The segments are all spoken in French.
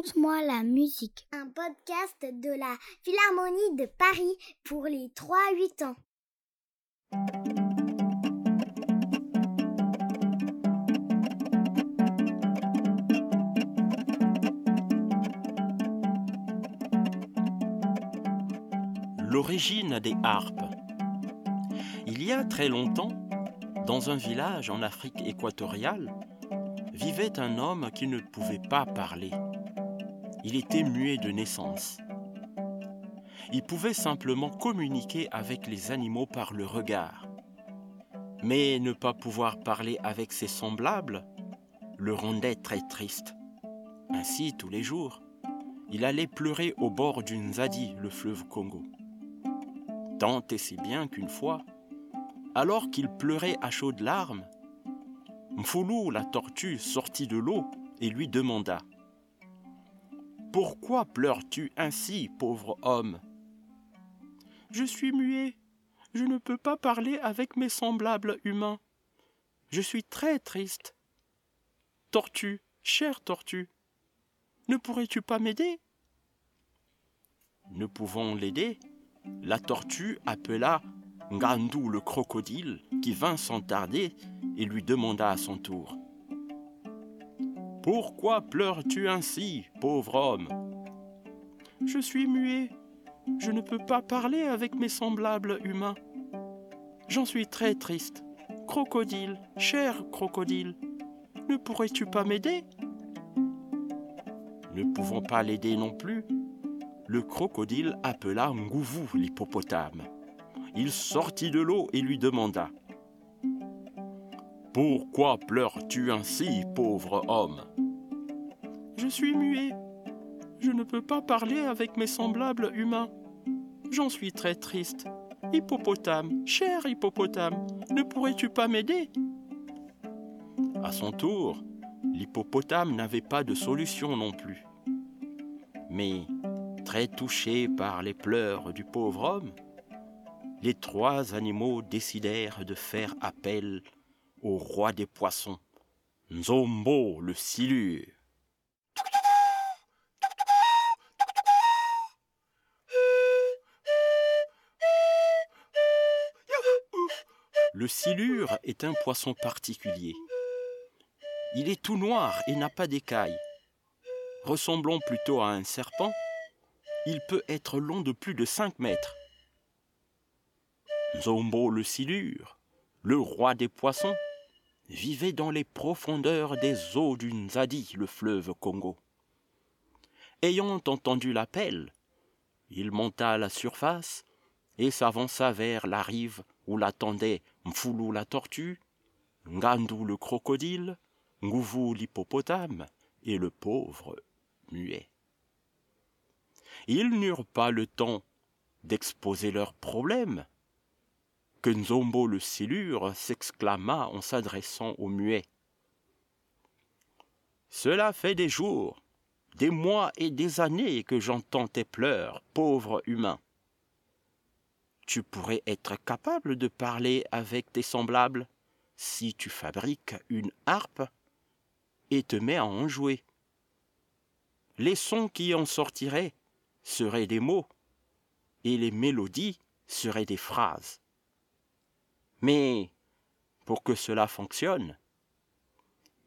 Raconte-moi la musique. Un podcast de la Philharmonie de Paris pour les 3-8 ans. L'origine des harpes. Il y a très longtemps, dans un village en Afrique équatoriale, vivait un homme qui ne pouvait pas parler. Il était muet de naissance. Il pouvait simplement communiquer avec les animaux par le regard. Mais ne pas pouvoir parler avec ses semblables le rendait très triste. Ainsi, tous les jours, il allait pleurer au bord d'une Zadi, le fleuve Congo. Tant et si bien qu'une fois, alors qu'il pleurait à chaudes larmes, Mfoulou, la tortue, sortit de l'eau et lui demanda Pourquoi pleures-tu ainsi, pauvre homme? Je suis muet. Je ne peux pas parler avec mes semblables humains. Je suis très triste. Tortue, chère tortue, ne pourrais-tu pas m'aider? Ne pouvant l'aider, la tortue appela Ngandou le crocodile, qui vint sans tarder et lui demanda à son tour Pourquoi pleures-tu ainsi, pauvre homme? Je suis muet. Je ne peux pas parler avec mes semblables humains. J'en suis très triste. Crocodile, cher crocodile, ne pourrais-tu pas m'aider? Ne pouvant pas l'aider non plus, le crocodile appela Ngouvou l'hippopotame il sortit de l'eau et lui demanda Pourquoi pleures-tu ainsi, pauvre homme? Je suis muet. Je ne peux pas parler avec mes semblables humains. J'en suis très triste. Hippopotame, cher hippopotame, ne pourrais-tu pas m'aider? À son tour, l'hippopotame n'avait pas de solution non plus. Mais, très touché par les pleurs du pauvre homme, les trois animaux décidèrent de faire appel au roi des poissons, Nzombo le silure. Le silure est un poisson particulier. Il est tout noir et n'a pas d'écailles. Ressemblant plutôt à un serpent, il peut être long de plus de 5 mètres. Zombo le silure, le roi des poissons, vivait dans les profondeurs des eaux du Nzadi, le fleuve Congo. Ayant entendu l'appel, il monta à la surface et s'avança vers la rive où l'attendaient Mfoulou la tortue, Ngandou le crocodile, Ngouvou l'hippopotame et le pauvre muet. Ils n'eurent pas le temps d'exposer leurs problèmes que Nzombo le silure s'exclama en s'adressant au muet. Cela fait des jours, des mois et des années que j'entends tes pleurs, pauvre humain. Tu pourrais être capable de parler avec tes semblables si tu fabriques une harpe et te mets à en jouer. Les sons qui en sortiraient seraient des mots, et les mélodies seraient des phrases. Mais pour que cela fonctionne,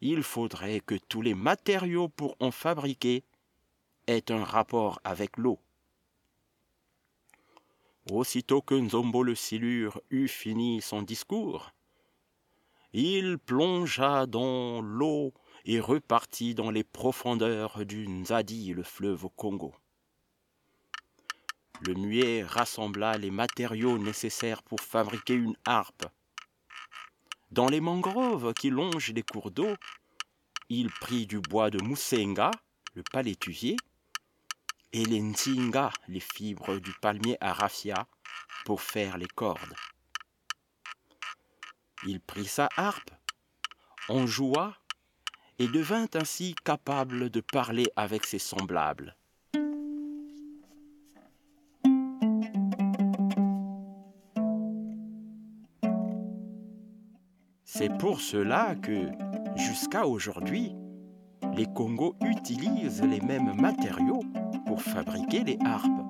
il faudrait que tous les matériaux pour en fabriquer aient un rapport avec l'eau. Aussitôt que Nzombo le silure eut fini son discours, il plongea dans l'eau et repartit dans les profondeurs du Nzadi, le fleuve Congo. Le muet rassembla les matériaux nécessaires pour fabriquer une harpe. Dans les mangroves qui longent les cours d'eau, il prit du bois de moussenga, le palétuvier, et les ntinga, les fibres du palmier à pour faire les cordes. Il prit sa harpe, en joua, et devint ainsi capable de parler avec ses semblables. C'est pour cela que, jusqu'à aujourd'hui, les Congos utilisent les mêmes matériaux pour fabriquer les harpes.